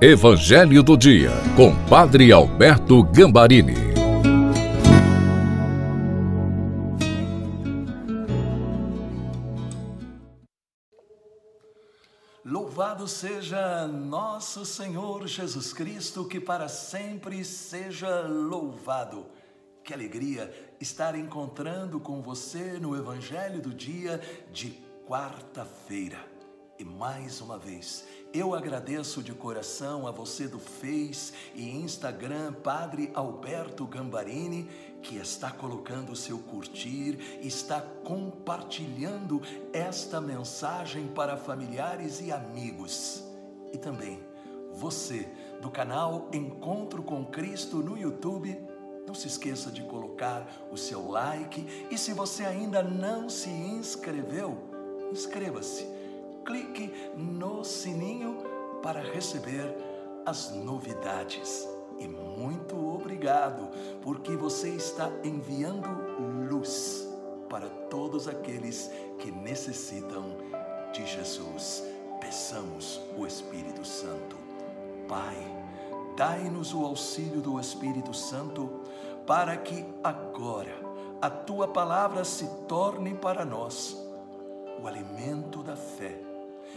Evangelho do Dia, com Padre Alberto Gambarini. Louvado seja nosso Senhor Jesus Cristo, que para sempre seja louvado. Que alegria estar encontrando com você no Evangelho do Dia de quarta-feira. E mais uma vez, eu agradeço de coração a você do Face e Instagram, Padre Alberto Gambarini, que está colocando o seu curtir, está compartilhando esta mensagem para familiares e amigos. E também você do canal Encontro com Cristo no YouTube, não se esqueça de colocar o seu like e se você ainda não se inscreveu, inscreva-se. Clique no sininho para receber as novidades. E muito obrigado, porque você está enviando luz para todos aqueles que necessitam de Jesus. Peçamos o Espírito Santo. Pai, dai-nos o auxílio do Espírito Santo para que agora a tua palavra se torne para nós o alimento da fé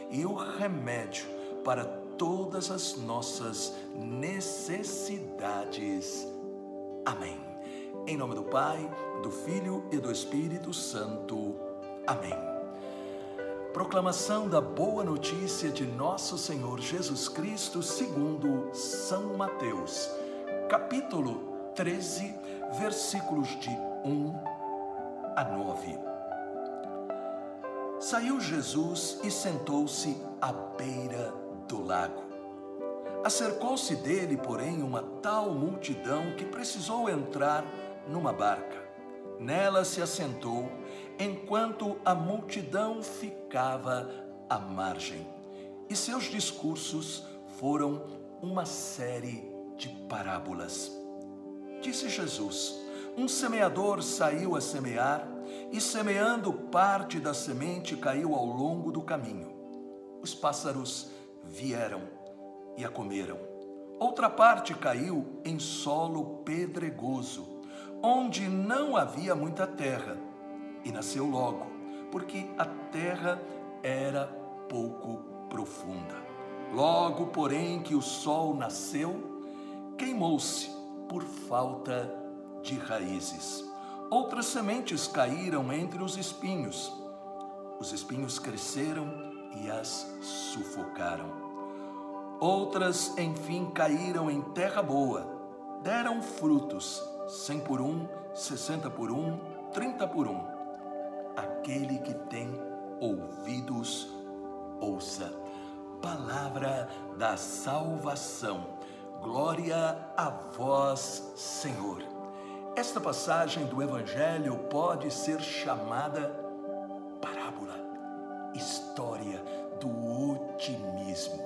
e o remédio para todas as nossas necessidades. Amém. Em nome do Pai, do Filho e do Espírito Santo. Amém. Proclamação da boa notícia de nosso Senhor Jesus Cristo, segundo São Mateus, capítulo 13, versículos de 1 a 9. Saiu Jesus e sentou-se à beira do lago. Acercou-se dele, porém, uma tal multidão que precisou entrar numa barca. Nela se assentou, enquanto a multidão ficava à margem. E seus discursos foram uma série de parábolas. Disse Jesus: Um semeador saiu a semear e semeando parte da semente caiu ao longo do caminho. Os pássaros vieram e a comeram. Outra parte caiu em solo pedregoso, onde não havia muita terra, e nasceu logo, porque a terra era pouco profunda. Logo, porém, que o sol nasceu, queimou-se por falta de raízes. Outras sementes caíram entre os espinhos. Os espinhos cresceram e as sufocaram. Outras, enfim, caíram em terra boa, deram frutos, cem por um, sessenta por um, trinta por um. Aquele que tem ouvidos, ouça. Palavra da salvação. Glória a vós, Senhor. Esta passagem do Evangelho pode ser chamada parábola, história do otimismo.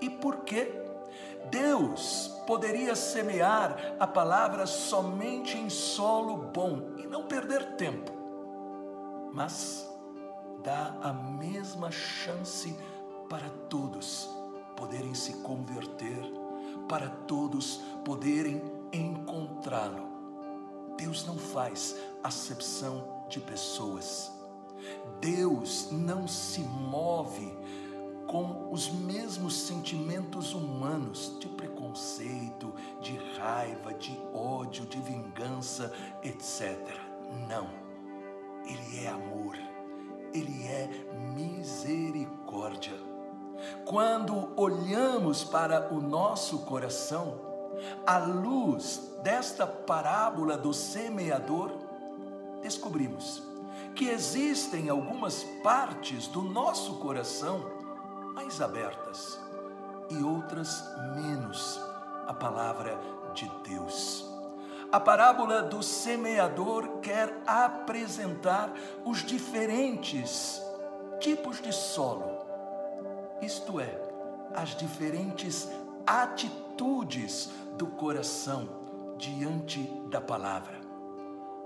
E por quê? Deus poderia semear a palavra somente em solo bom e não perder tempo, mas dá a mesma chance para todos poderem se converter, para todos poderem encontrá-lo Deus não faz acepção de pessoas. Deus não se move com os mesmos sentimentos humanos de preconceito, de raiva, de ódio, de vingança, etc. Não. Ele é amor. Ele é misericórdia. Quando olhamos para o nosso coração, à luz desta parábola do semeador, descobrimos que existem algumas partes do nosso coração mais abertas e outras menos a palavra de Deus. A parábola do semeador quer apresentar os diferentes tipos de solo, isto é, as diferentes atitudes do coração diante da palavra.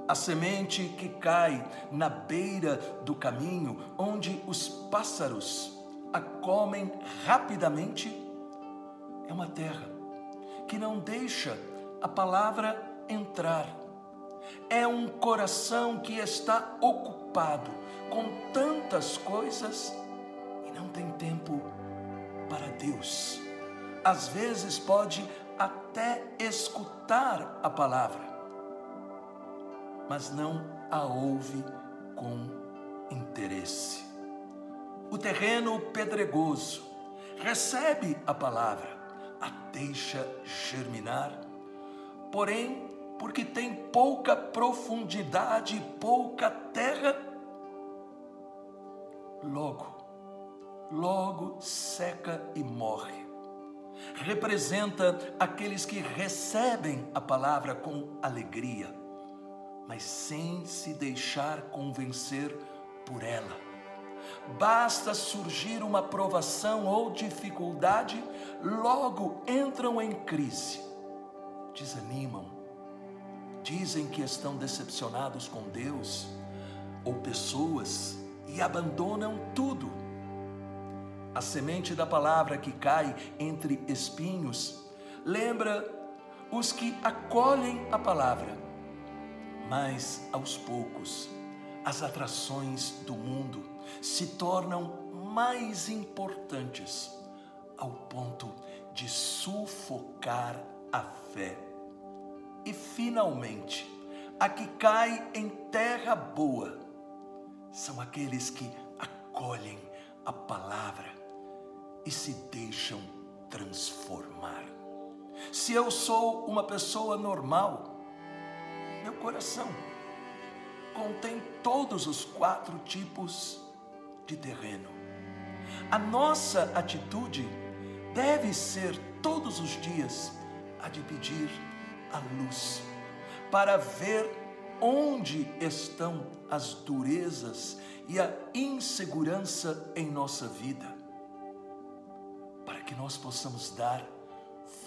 A semente que cai na beira do caminho, onde os pássaros a comem rapidamente, é uma terra que não deixa a palavra entrar. É um coração que está ocupado com tantas coisas e não tem tempo para Deus. Às vezes pode até escutar a palavra, mas não a ouve com interesse. O terreno pedregoso recebe a palavra, a deixa germinar, porém, porque tem pouca profundidade, pouca terra, logo, logo seca e morre. Representa aqueles que recebem a palavra com alegria, mas sem se deixar convencer por ela Basta surgir uma provação ou dificuldade, logo entram em crise, desanimam, dizem que estão decepcionados com Deus ou pessoas e abandonam tudo. A semente da palavra que cai entre espinhos lembra os que acolhem a palavra, mas aos poucos as atrações do mundo se tornam mais importantes ao ponto de sufocar a fé. E finalmente, a que cai em terra boa são aqueles que acolhem a palavra e se deixam transformar. Se eu sou uma pessoa normal, meu coração contém todos os quatro tipos de terreno. A nossa atitude deve ser todos os dias a de pedir a luz para ver onde estão as durezas e a insegurança em nossa vida, que nós possamos dar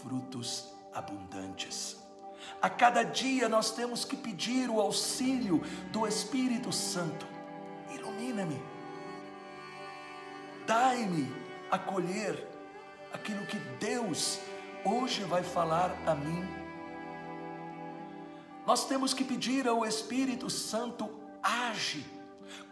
frutos abundantes. A cada dia nós temos que pedir o auxílio do Espírito Santo. Ilumina-me. Dai-me a colher aquilo que Deus hoje vai falar a mim. Nós temos que pedir ao Espírito Santo, age,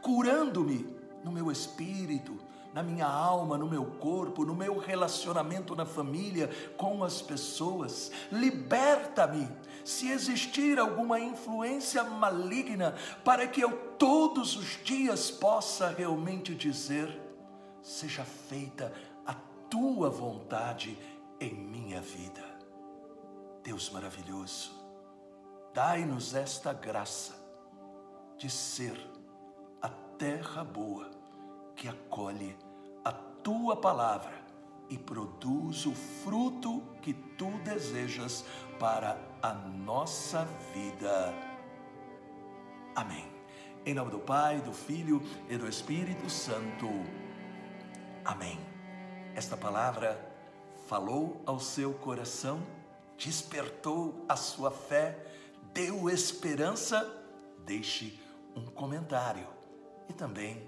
curando-me no meu espírito, na minha alma, no meu corpo, no meu relacionamento na família, com as pessoas. Liberta-me se existir alguma influência maligna, para que eu todos os dias possa realmente dizer: seja feita a tua vontade em minha vida. Deus maravilhoso, dai-nos esta graça de ser a terra boa que acolhe tua palavra e produz o fruto que tu desejas para a nossa vida. Amém. Em nome do Pai, do Filho e do Espírito Santo. Amém. Esta palavra falou ao seu coração, despertou a sua fé, deu esperança. Deixe um comentário e também